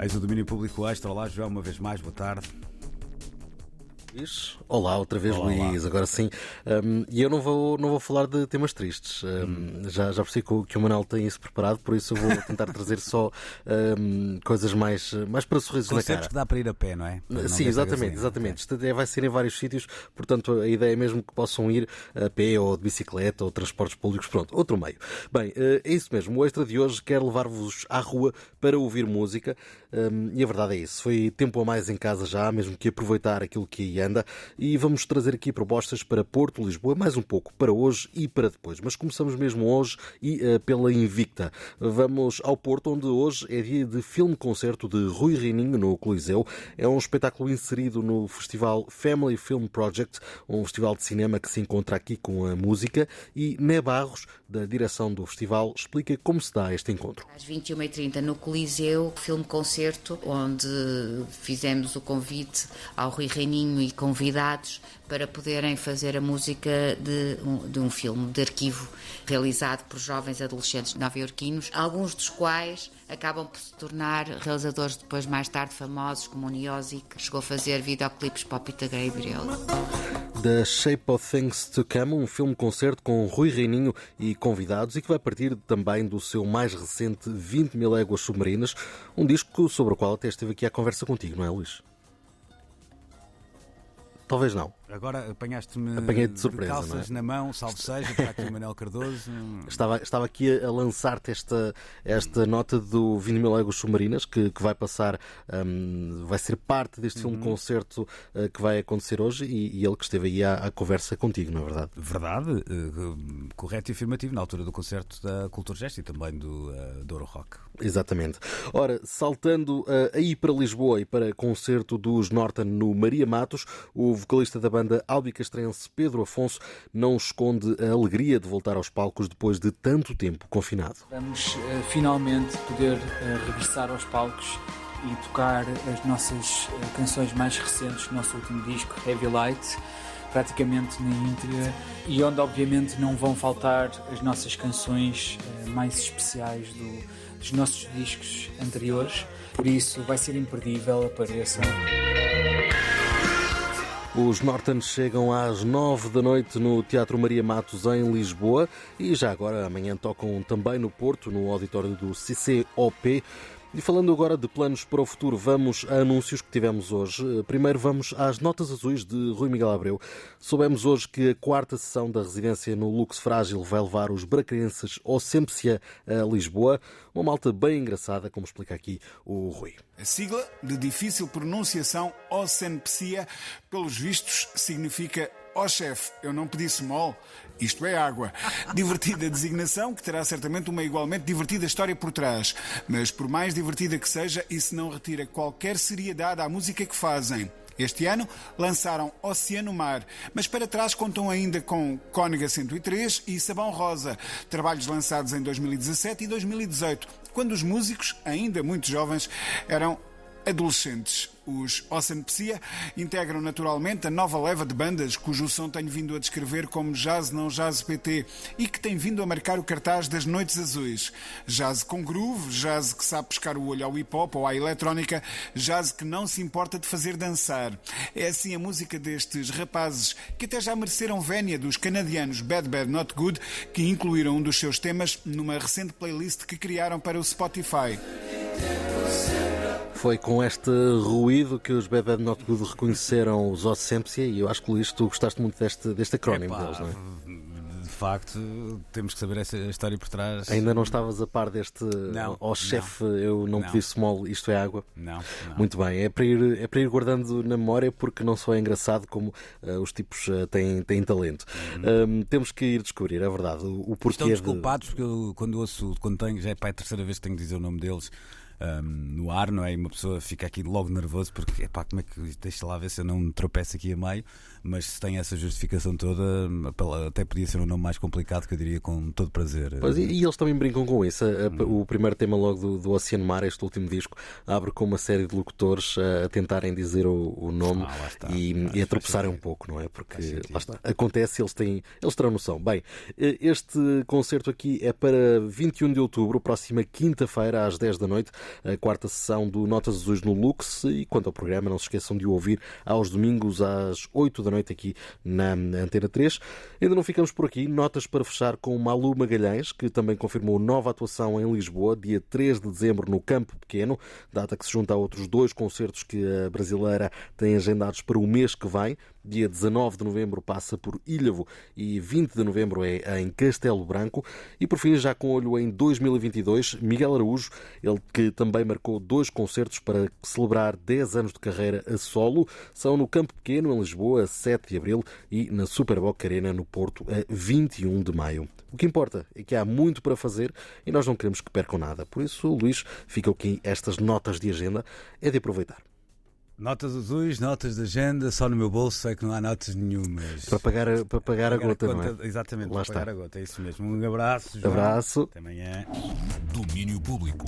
Eis o domínio público extra. Olá, João, uma vez mais, boa tarde. Olá, outra vez Olá, Luís, olá. agora sim. Um, e eu não vou, não vou falar de temas tristes. Um, Hum. já, já percebi que o, que o Manuel tem isso preparado, por isso eu vou tentar trazer só um, coisas mais, mais para sorrisos na Concertos cara. que dá para ir a pé, não é? Não Sim, exatamente, gasolina. exatamente. Isto até vai ser em vários sítios, portanto a ideia é mesmo que possam ir a pé ou de bicicleta ou transportes públicos, pronto, outro meio. Bem, eh, é isso mesmo. O extra de hoje quer levar-vos à rua para ouvir música hum, e a verdade é isso. Foi tempo a mais em casa já, mesmo que aproveitar aquilo que aí anda e vamos trazer aqui propostas para Porto, Lisboa, mais um pouco para hoje e para depois. Mas começamos mesmo hoje e eh, pela Invicta. Vamos ao Porto, onde hoje é dia de filme-concerto de Rui Reininho no Coliseu. É um espetáculo inserido no festival Family Film Project, um festival de cinema que se encontra aqui com a música. E Né Barros, da direção do festival, explica como se dá este encontro. Às 21h30 no Coliseu, filme-concerto, onde fizemos o convite ao Rui Reininho e convidados para poderem fazer a música de um, de um filme de arquivo realizado por jovens adolescentes nova-iorquinos, alguns dos quais acabam por se tornar realizadores depois mais tarde famosos, como o Niosi, que chegou a fazer videoclipes para o Peter Gabriel. The Shape of Things to Come, um filme-concerto com Rui Reininho e convidados e que vai partir também do seu mais recente 20 mil éguas submarinas, um disco sobre o qual até esteve aqui à conversa contigo, não é, Luís? Talvez não. Agora apanhaste-me Apanhei de surpresa, calças não é? na mão, salve seja, para aqui o Manuel Cardoso. Estava, estava aqui a, lançar-te esta, esta nota do 20 mil éguas submarinas que, que vai passar, hum, vai ser parte deste filme-concerto uh, que vai acontecer hoje e, e ele que esteve aí à, à conversa contigo, não é verdade? Verdade, eh, correto e afirmativo, na altura do concerto da Cultura Gesto e também do, uh, do Euro Rock. Exatamente. Ora, saltando uh, aí para Lisboa e para concerto dos Norton no Maria Matos, o vocalista da banda albicastrense Pedro Afonso não esconde a alegria de voltar aos palcos depois de tanto tempo confinado. Vamos eh, finalmente poder eh, regressar aos palcos e tocar as nossas eh, canções mais recentes do nosso último disco, Heavy Light, praticamente na íntegra, e onde obviamente não vão faltar as nossas canções mais especiais do- dos nossos discos anteriores. Por isso vai ser imperdível, apareçam. Os Norton chegam às nove da noite no Teatro Maria Matos, em Lisboa, e já agora amanhã tocam também no Porto, no auditório do CCOP. E falando agora de planos para o futuro, vamos a anúncios que tivemos hoje. Primeiro vamos às notas azuis de Rui Miguel Abreu. Soubemos hoje que a quarta sessão da residência no Lux Frágil vai levar os bracarenses ao a Lisboa. Uma malta bem engraçada, como explica aqui o Rui. A sigla, de difícil pronunciação, Ocenpsia, pelos vistos, significa Ó chefe, eu não pedi small, isto é água. Divertida designação que terá certamente uma igualmente divertida história por trás. Mas por mais divertida que seja, isso não retira qualquer seriedade à música que fazem. Este ano lançaram Oceano Mar, mas para trás contam ainda com Cóniga 103 e Sabão Rosa, trabalhos lançados em 2017 e 2018, quando os músicos, ainda muito jovens, eram adolescentes. Os Ocenpsia integram naturalmente a nova leva de bandas cujo som tenho vindo a descrever como jazz não jazz PT e que tem vindo a marcar o cartaz das Noites Azuis. Jazz com groove, jazz que sabe pescar o olho ao hip hop ou à eletrónica, jazz que não se importa de fazer dançar. É assim a música destes rapazes que até já mereceram vénia dos canadianos Bad Bad Not Good que incluíram um dos seus temas numa recente playlist que criaram para o Spotify. Foi com este ruído que os Bad Bad Not Good reconheceram os Ossempsia e eu acho que Luís, tu gostaste muito deste, deste acrónimo Epá, deles, não é? De facto, temos que saber essa história por trás. Ainda não estavas a par deste Não, ó chefe, eu não, Não. pedi small, isto é água. Não, não. Muito bem, é para, ir, é para ir guardando na memória porque não só é engraçado como eh, os tipos eh, têm, têm talento. Hum, temos que ir descobrir, é verdade, o, o Estão porquê de... desculpados porque eu, quando ouço, quando tenho, já é para a terceira vez que tenho de dizer o nome deles ahm, no ar, não é? E uma pessoa fica aqui logo nervoso porque, epá, como é que deixa lá ver se eu não tropeço aqui a meio. Mas se tem essa justificação toda, até podia ser um nome mais complicado que eu diria com todo prazer. Pois, e, e eles também brincam com isso. O primeiro tema logo do, do Oceano Mar, este último disco, abre com uma série de locutores a, a tentarem dizer o, o nome Ah, está. e, e a tropeçarem um pouco, não é? Porque acontece, eles, têm, eles terão noção. Bem, este concerto aqui é para 21 de outubro, próxima quinta-feira, às 10 da noite, a quarta sessão do Notas Azuis no Lux. E quanto ao programa, não se esqueçam de o ouvir aos domingos às 8 da noite aqui na Antena 3. Ainda não ficamos por aqui. Notas para fechar com Malu Magalhães, que também confirmou nova atuação em Lisboa, dia 3 de dezembro no Campo Pequeno, data que se junta a outros dois concertos que a brasileira tem agendados para o mês que vem. Dia 19 de novembro passa por Ilhavo e 20 de novembro é em Castelo Branco. E por fim, já com olho em 2022, Miguel Araújo, ele que também marcou dois concertos para celebrar 10 anos de carreira a solo, são no Campo Pequeno, em Lisboa, a 7 de abril e na Superboc Arena, no Porto, a 21 de maio. O que importa é que há muito para fazer e nós não queremos que percam nada. Por isso, Luís, fica aqui estas notas de agenda, é de aproveitar. Notas azuis, notas de agenda, só no meu bolso é que não há notas nenhumas. Para pagar, para pagar, a gota, a não é? Exatamente, Lá para pagar está. a gota, é isso mesmo. Um abraço, João. Abraço. Até amanhã. Domínio Público.